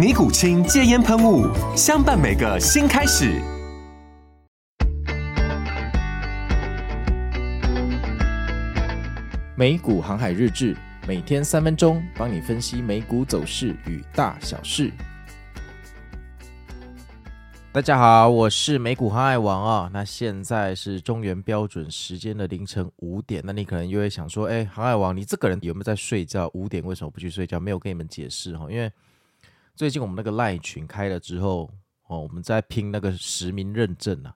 尼古清戒烟喷雾，相伴每个新开始。美股航海日志，每天三分钟，帮你分析美股走势与大小事。大家好，我是美股航海王啊、哦。那现在是中原标准时间的凌晨五点。那你可能又会想说，哎，航海王，你这个人有没有在睡觉？五点为什么不去睡觉？没有跟你们解释哈，因为。最近我们那个赖群开了之后，哦，我们在拼那个实名认证啊。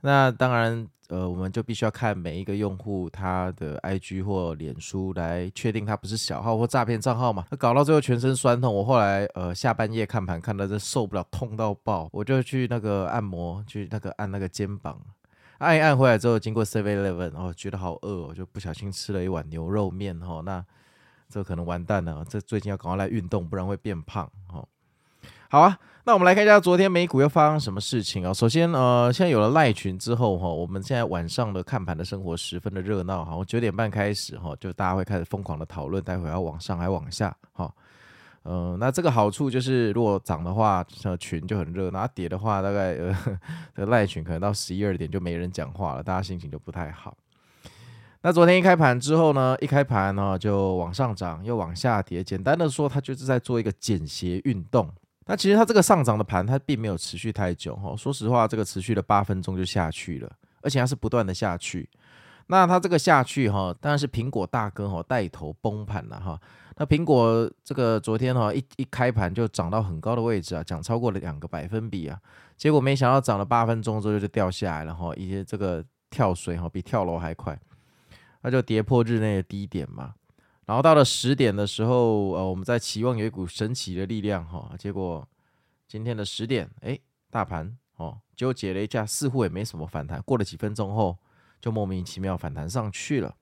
那当然，呃，我们就必须要看每一个用户他的 IG 或脸书来确定他不是小号或诈骗账号嘛。那搞到最后全身酸痛，我后来呃下半夜看盘看到这受不了，痛到爆，我就去那个按摩，去那个按那个肩膀，按一按回来之后，经过 Seven Eleven，哦，觉得好饿，我就不小心吃了一碗牛肉面，哦，那这可能完蛋了，这最近要赶快来运动，不然会变胖，哦。好啊，那我们来看一下昨天美股又发生什么事情啊？首先，呃，现在有了赖群之后，哈，我们现在晚上的看盘的生活十分的热闹，哈，九点半开始，哈，就大家会开始疯狂的讨论，待会要往上还往下，哈，呃，那这个好处就是，如果涨的话，群就很热；那跌的话，大概呃，这个赖群可能到十一二点就没人讲话了，大家心情就不太好。那昨天一开盘之后呢，一开盘呢就往上涨，又往下跌。简单的说，它就是在做一个减斜运动。那其实它这个上涨的盘，它并没有持续太久哈。说实话，这个持续了八分钟就下去了，而且它是不断的下去。那它这个下去哈，当然是苹果大哥哈带头崩盘了哈。那苹果这个昨天哈一一开盘就涨到很高的位置啊，涨超过了两个百分比啊。结果没想到涨了八分钟之后就掉下来了哈，一些这个跳水哈比跳楼还快，那就跌破日内的低点嘛。然后到了十点的时候，呃，我们在期望有一股神奇的力量哈，结果今天的十点，哎，大盘哦纠结了一下，似乎也没什么反弹。过了几分钟后，就莫名其妙反弹上去了。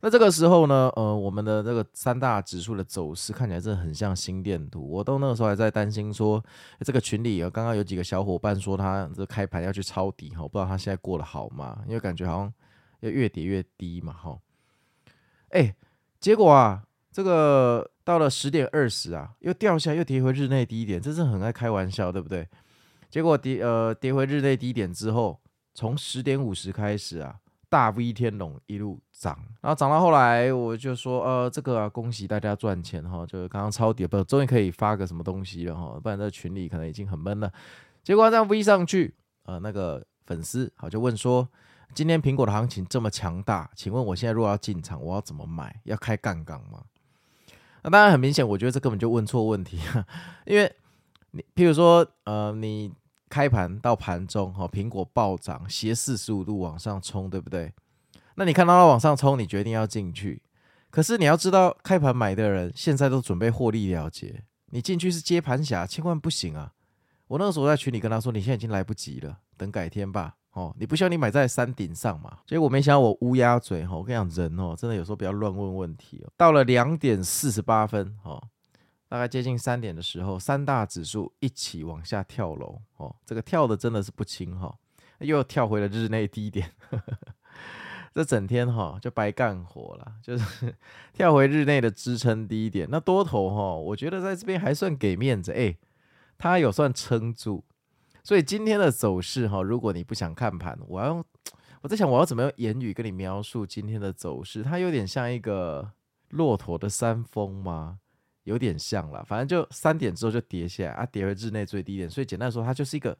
那这个时候呢，呃，我们的这个三大指数的走势看起来真的很像心电图。我都那个时候还在担心说，这个群里啊，刚刚有几个小伙伴说他这开盘要去抄底哈，不知道他现在过得好吗？因为感觉好像要越跌越低嘛，哈，哎。结果啊，这个到了十点二十啊，又掉下，又跌回日内低点，这是很爱开玩笑，对不对？结果跌呃跌回日内低点之后，从十点五十开始啊，大 V 天龙一路涨，然后涨到后来，我就说呃这个啊，恭喜大家赚钱哈，就是刚刚抄底，不终于可以发个什么东西了哈，不然在群里可能已经很闷了。结果这样 V 上去，呃那个粉丝好就问说。今天苹果的行情这么强大，请问我现在如果要进场，我要怎么买？要开杠杆吗？那当然很明显，我觉得这根本就问错问题。因为你，譬如说，呃，你开盘到盘中，哈，苹果暴涨，斜四十五度往上冲，对不对？那你看到它往上冲，你决定要进去。可是你要知道，开盘买的人现在都准备获利了结，你进去是接盘侠，千万不行啊！我那个时候在群里跟他说，你现在已经来不及了，等改天吧。哦，你不希望你买在山顶上嘛？结果没想到我乌鸦嘴哈，我跟你讲人哦，真的有时候不要乱问问题哦。到了两点四十八分哦，大概接近三点的时候，三大指数一起往下跳楼哦，这个跳的真的是不轻哈，又跳回了日内低点，呵呵，这整天哈就白干活了，就是 跳回日内的支撑低点。那多头哈，我觉得在这边还算给面子，哎，他有算撑住。所以今天的走势哈，如果你不想看盘，我要 我在想我要怎么用言语跟你描述今天的走势？它有点像一个骆驼的山峰吗？有点像啦，反正就三点之后就跌下来啊，跌回日内最低点。所以简单说，它就是一个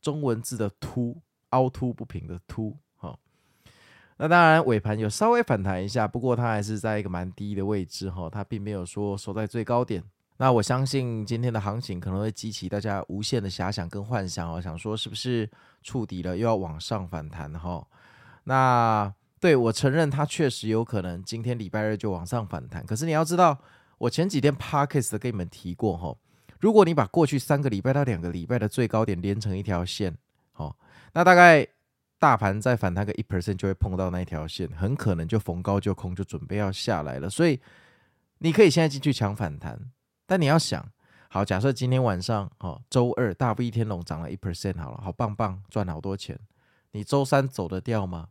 中文字的凸凹凸不平的凸。好，那当然尾盘有稍微反弹一下，不过它还是在一个蛮低的位置哈，它并没有说收在最高点。那我相信今天的行情可能会激起大家无限的遐想跟幻想哦，想说是不是触底了又要往上反弹哈？那对，我承认它确实有可能今天礼拜二就往上反弹。可是你要知道，我前几天 parkes 跟你们提过哈，如果你把过去三个礼拜到两个礼拜的最高点连成一条线，好，那大概大盘再反弹个一 percent 就会碰到那一条线，很可能就逢高就空，就准备要下来了。所以你可以现在进去抢反弹。但你要想好，假设今天晚上，哦，周二大 V 天龙涨了一 percent，好了，好棒棒，赚好多钱。你周三走得掉吗？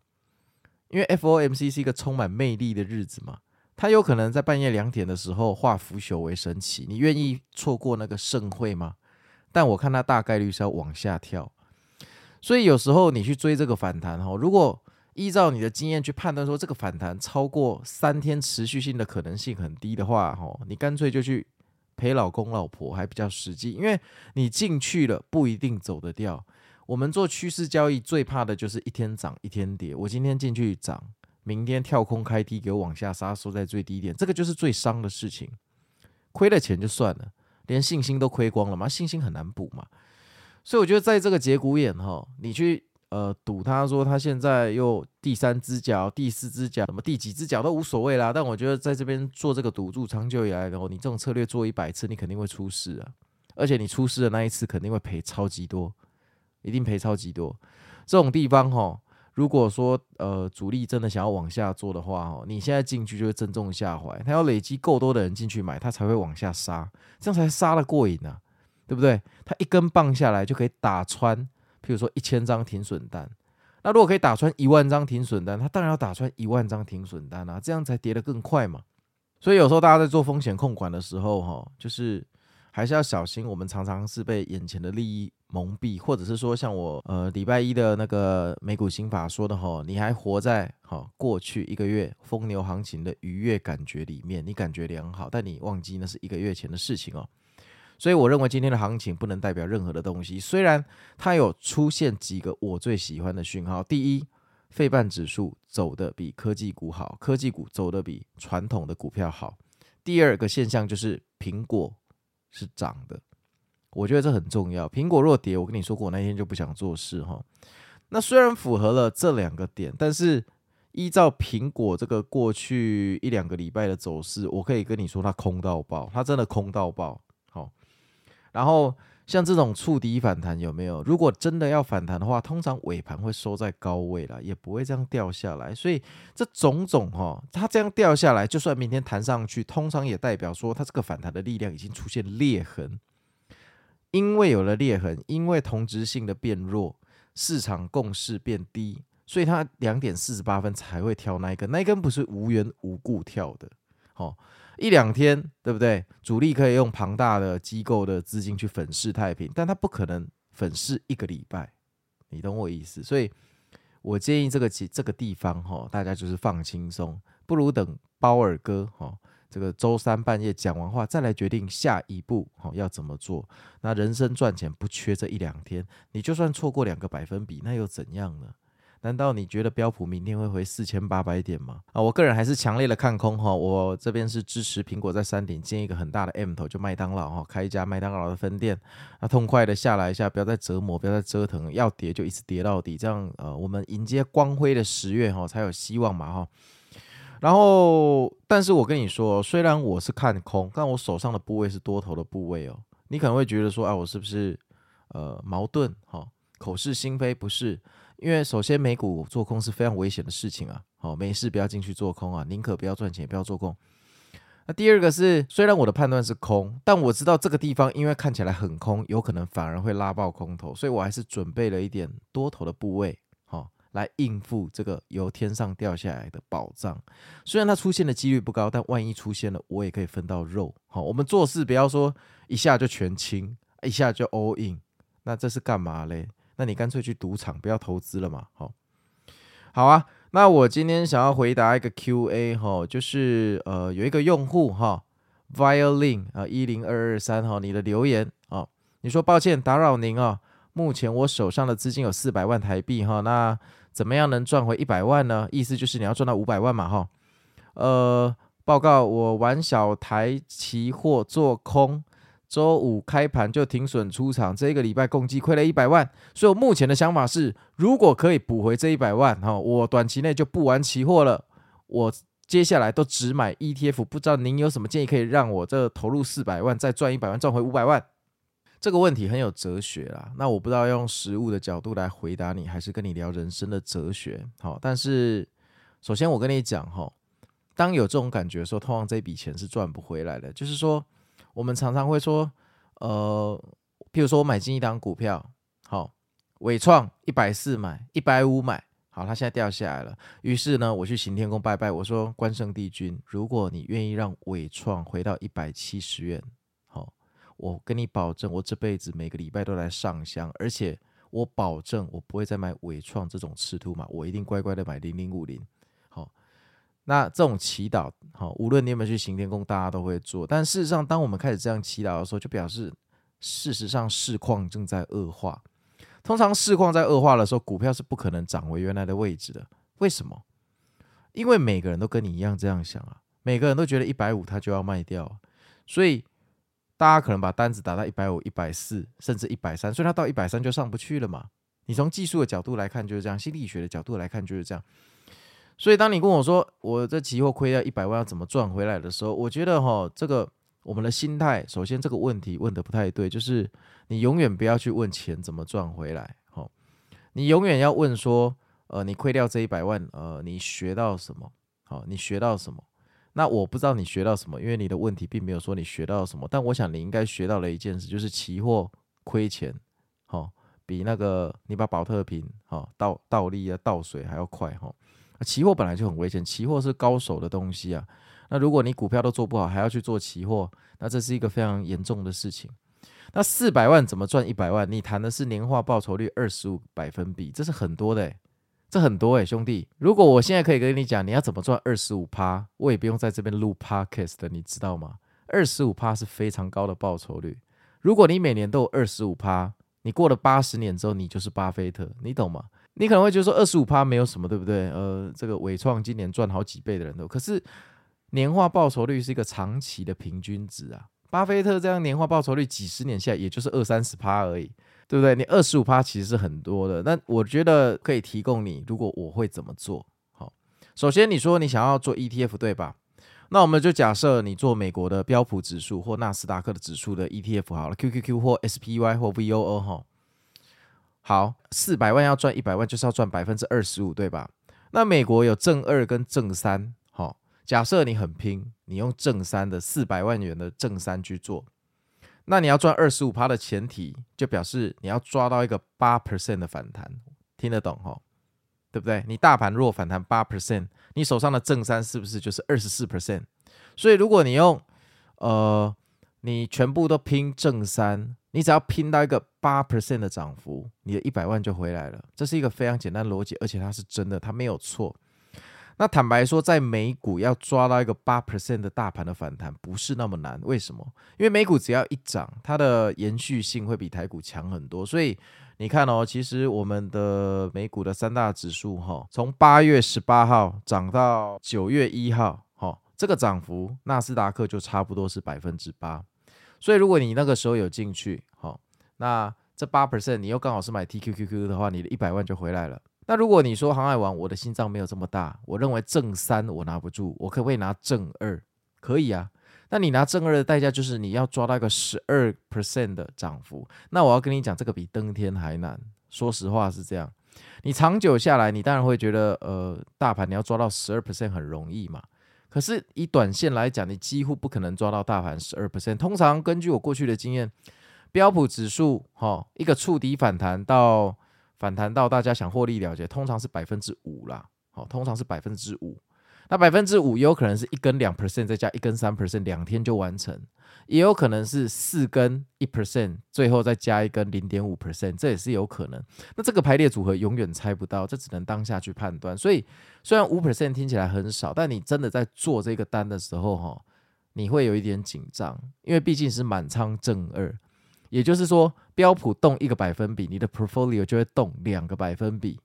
因为 FOMC 是一个充满魅力的日子嘛，它有可能在半夜两点的时候化腐朽为神奇。你愿意错过那个盛会吗？但我看它大概率是要往下跳，所以有时候你去追这个反弹，哈，如果依照你的经验去判断说这个反弹超过三天持续性的可能性很低的话，哈，你干脆就去。陪老公老婆还比较实际，因为你进去了不一定走得掉。我们做趋势交易最怕的就是一天涨一天跌。我今天进去涨，明天跳空开低给我往下杀，收在最低点，这个就是最伤的事情。亏了钱就算了，连信心都亏光了嘛，信心很难补嘛。所以我觉得在这个节骨眼哈，你去。呃，赌他说他现在又第三只脚、第四只脚，什么第几只脚都无所谓啦。但我觉得在这边做这个赌注，长久以来，然后你这种策略做一百次，你肯定会出事啊。而且你出事的那一次，肯定会赔超级多，一定赔超级多。这种地方哈，如果说呃主力真的想要往下做的话哈，你现在进去就会正中下怀。他要累积够多的人进去买，他才会往下杀，这样才杀得过瘾啊，对不对？他一根棒下来就可以打穿。比如说一千张停损单，那如果可以打穿一万张停损单，他当然要打穿一万张停损单啊，这样才跌得更快嘛。所以有时候大家在做风险控管的时候，哈，就是还是要小心。我们常常是被眼前的利益蒙蔽，或者是说像我呃礼拜一的那个美股心法说的哈，你还活在哈过去一个月疯牛行情的愉悦感觉里面，你感觉良好，但你忘记那是一个月前的事情哦。所以我认为今天的行情不能代表任何的东西。虽然它有出现几个我最喜欢的讯号：第一，费半指数走得比科技股好，科技股走得比传统的股票好；第二个现象就是苹果是涨的，我觉得这很重要。苹果若跌，我跟你说过，我那天就不想做事哈。那虽然符合了这两个点，但是依照苹果这个过去一两个礼拜的走势，我可以跟你说，它空到爆，它真的空到爆。然后像这种触底反弹有没有？如果真的要反弹的话，通常尾盘会收在高位了，也不会这样掉下来。所以这种种哈、哦，它这样掉下来，就算明天弹上去，通常也代表说它这个反弹的力量已经出现裂痕。因为有了裂痕，因为同质性的变弱，市场共识变低，所以它两点四十八分才会跳那一根，那一根不是无缘无故跳的，哦一两天，对不对？主力可以用庞大的机构的资金去粉饰太平，但他不可能粉饰一个礼拜，你懂我意思？所以我建议这个其这个地方哈，大家就是放轻松，不如等包尔哥哈这个周三半夜讲完话再来决定下一步哈要怎么做。那人生赚钱不缺这一两天，你就算错过两个百分比，那又怎样呢？难道你觉得标普明天会回四千八百点吗？啊，我个人还是强烈的看空哈。我这边是支持苹果在山顶建一个很大的 M 头，就麦当劳哈，开一家麦当劳的分店，那痛快的下来一下，不要再折磨，不要再折腾，要跌就一直跌到底，这样呃，我们迎接光辉的十月哈才有希望嘛哈。然后，但是我跟你说，虽然我是看空，但我手上的部位是多头的部位哦。你可能会觉得说，啊，我是不是呃矛盾哈？口是心非不是？因为首先美股做空是非常危险的事情啊，好，没事不要进去做空啊，宁可不要赚钱不要做空。那第二个是，虽然我的判断是空，但我知道这个地方因为看起来很空，有可能反而会拉爆空头，所以我还是准备了一点多头的部位，好，来应付这个由天上掉下来的宝藏。虽然它出现的几率不高，但万一出现了，我也可以分到肉。好，我们做事不要说一下就全清，一下就 all in，那这是干嘛嘞？那你干脆去赌场，不要投资了嘛。好，好啊。那我今天想要回答一个 Q&A 哈，就是呃有一个用户哈，Violin 啊一零二二三哈，你的留言啊，你说抱歉打扰您啊，目前我手上的资金有四百万台币哈，那怎么样能赚回一百万呢？意思就是你要赚到五百万嘛哈。呃，报告我玩小台期货做空，周五开盘就停损出场，这个礼拜共计亏了一百万，所以我目前的想法是，如果可以补回这一百万哈，我短期内就不玩期货了，我接下来都只买 ETF。不知道您有什么建议可以让我这投入四百万再赚一百万，赚回五百万？这个问题很有哲学啦，那我不知道用实物的角度来回答你，还是跟你聊人生的哲学。好，但是首先我跟你讲哈，当有这种感觉的时候，通常这笔钱是赚不回来的。就是说，我们常常会说，呃，譬如说我买进一档股票，好，伟创一百四买，一百五买，好，它现在掉下来了。于是呢，我去行天宫拜拜，我说关圣帝君，如果你愿意让伟创回到一百七十元。好我跟你保证，我这辈子每个礼拜都来上香，而且我保证我不会再买伟创这种赤兔马，我一定乖乖的买零零五零。那这种祈祷，好，无论你有没有去行天宫，大家都会做。但事实上，当我们开始这样祈祷的时候，就表示事实上市况正在恶化。通常市况在恶化的时候，股票是不可能涨回原来的位置的。为什么？因为每个人都跟你一样这样想啊，每个人都觉得一百五他就要卖掉，所以。大家可能把单子打到一百五、一百四，甚至一百三，所以它到一百三就上不去了嘛。你从技术的角度来看就是这样，心理学的角度来看就是这样。所以当你跟我说我这期货亏掉一百万要怎么赚回来的时候，我觉得哈，这个我们的心态，首先这个问题问得不太对，就是你永远不要去问钱怎么赚回来，哈，你永远要问说，呃，你亏掉这一百万，呃，你学到什么？好，你学到什么？那我不知道你学到什么，因为你的问题并没有说你学到什么。但我想你应该学到了一件事，就是期货亏钱，好，比那个你把宝特瓶好倒倒立啊倒水还要快哈。期货本来就很危险，期货是高手的东西啊。那如果你股票都做不好，还要去做期货，那这是一个非常严重的事情。那四百万怎么赚一百万？你谈的是年化报酬率二十五百分比，这是很多的欸。这很多诶、兄弟。如果我现在可以跟你讲，你要怎么赚二十五趴，我也不用在这边录 podcast 的，你知道吗？二十五趴是非常高的报酬率。如果你每年都有二十五趴，你过了八十年之后，你就是巴菲特，你懂吗？你可能会觉得说二十五趴没有什么，对不对？呃，这个伟创今年赚好几倍的人都，可是年化报酬率是一个长期的平均值啊。巴菲特这样年化报酬率几十年下来，也就是二三十趴而已。对不对？你二十五趴其实是很多的，那我觉得可以提供你。如果我会怎么做？好，首先你说你想要做 ETF 对吧？那我们就假设你做美国的标普指数或纳斯达克的指数的 ETF 好了，QQQ 或 SPY 或 VOO 哈。好，四百万要赚一百万，就是要赚百分之二十五对吧？那美国有正二跟正三，好，假设你很拼，你用正三的四百万元的正三去做。那你要赚二十五趴的前提，就表示你要抓到一个八 percent 的反弹，听得懂吼？对不对？你大盘若反弹八 percent，你手上的正三是不是就是二十四 percent？所以如果你用呃，你全部都拼正三，你只要拼到一个八 percent 的涨幅，你的一百万就回来了。这是一个非常简单的逻辑，而且它是真的，它没有错。那坦白说，在美股要抓到一个八 percent 的大盘的反弹不是那么难，为什么？因为美股只要一涨，它的延续性会比台股强很多。所以你看哦，其实我们的美股的三大指数哈，从八月十八号涨到九月一号，这个涨幅，纳斯达克就差不多是百分之八。所以如果你那个时候有进去，好，那这八 percent 你又刚好是买 TQQQ 的话，你的一百万就回来了。那如果你说航海王，我的心脏没有这么大，我认为正三我拿不住，我可不可以拿正二？可以啊。那你拿正二的代价就是你要抓到一个十二 percent 的涨幅。那我要跟你讲，这个比登天还难。说实话是这样。你长久下来，你当然会觉得，呃，大盘你要抓到十二 percent 很容易嘛。可是以短线来讲，你几乎不可能抓到大盘十二 percent。通常根据我过去的经验，标普指数哈一个触底反弹到。反弹到大家想获利了结，通常是百分之五啦，好，通常是百分之五。那百分之五也有可能是一根两 percent 再加一根三 percent，两天就完成；也有可能是四根一 percent，最后再加一根零点五 percent，这也是有可能。那这个排列组合永远猜不到，这只能当下去判断。所以虽然五 percent 听起来很少，但你真的在做这个单的时候，哈，你会有一点紧张，因为毕竟是满仓正二。也就是说，标普动一个百分比，你的 portfolio 就会动两个百分比。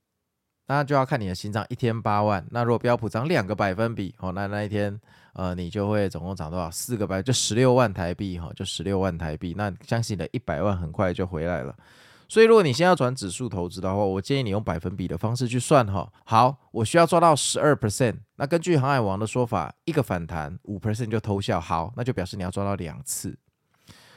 那就要看你的心脏一天八万。那如果标普涨两个百分比，哦，那那一天，呃，你就会总共涨多少？四个百，就十六万台币，哈，就十六万台币。那相信你的一百万很快就回来了。所以，如果你现在要转指数投资的话，我建议你用百分比的方式去算，哈。好，我需要抓到十二 percent。那根据航海王的说法，一个反弹五 percent 就偷笑。好，那就表示你要抓到两次。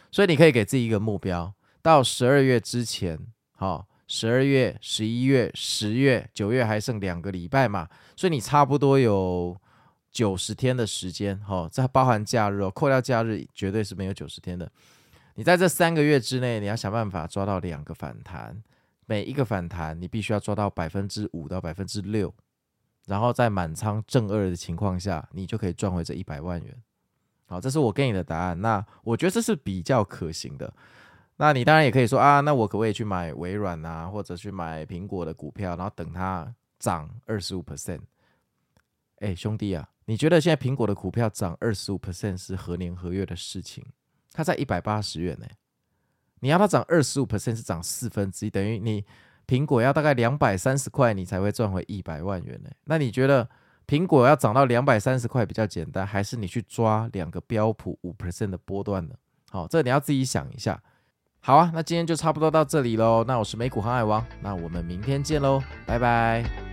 所以你可以给自己一个目标，到十二月之前，好。十二月、十一月、十月、九月还剩两个礼拜嘛，所以你差不多有九十天的时间，哈，这包含假日哦，扣掉假日绝对是没有九十天的。你在这三个月之内，你要想办法抓到两个反弹，每一个反弹你必须要抓到百分之五到百分之六，然后在满仓正二的情况下，你就可以赚回这一百万元。好，这是我给你的答案，那我觉得这是比较可行的。那你当然也可以说啊，那我可不可以去买微软啊，或者去买苹果的股票，然后等它涨二十五 percent？哎，兄弟啊，你觉得现在苹果的股票涨二十五 percent 是何年何月的事情？它在一百八十元呢，你要它涨二十五 percent 是涨四分之一，等于你苹果要大概两百三十块，你才会赚回一百万元呢。那你觉得苹果要涨到两百三十块比较简单，还是你去抓两个标普五 percent 的波段呢？好，这你要自己想一下。好啊，那今天就差不多到这里喽。那我是美股航海王，那我们明天见喽，拜拜。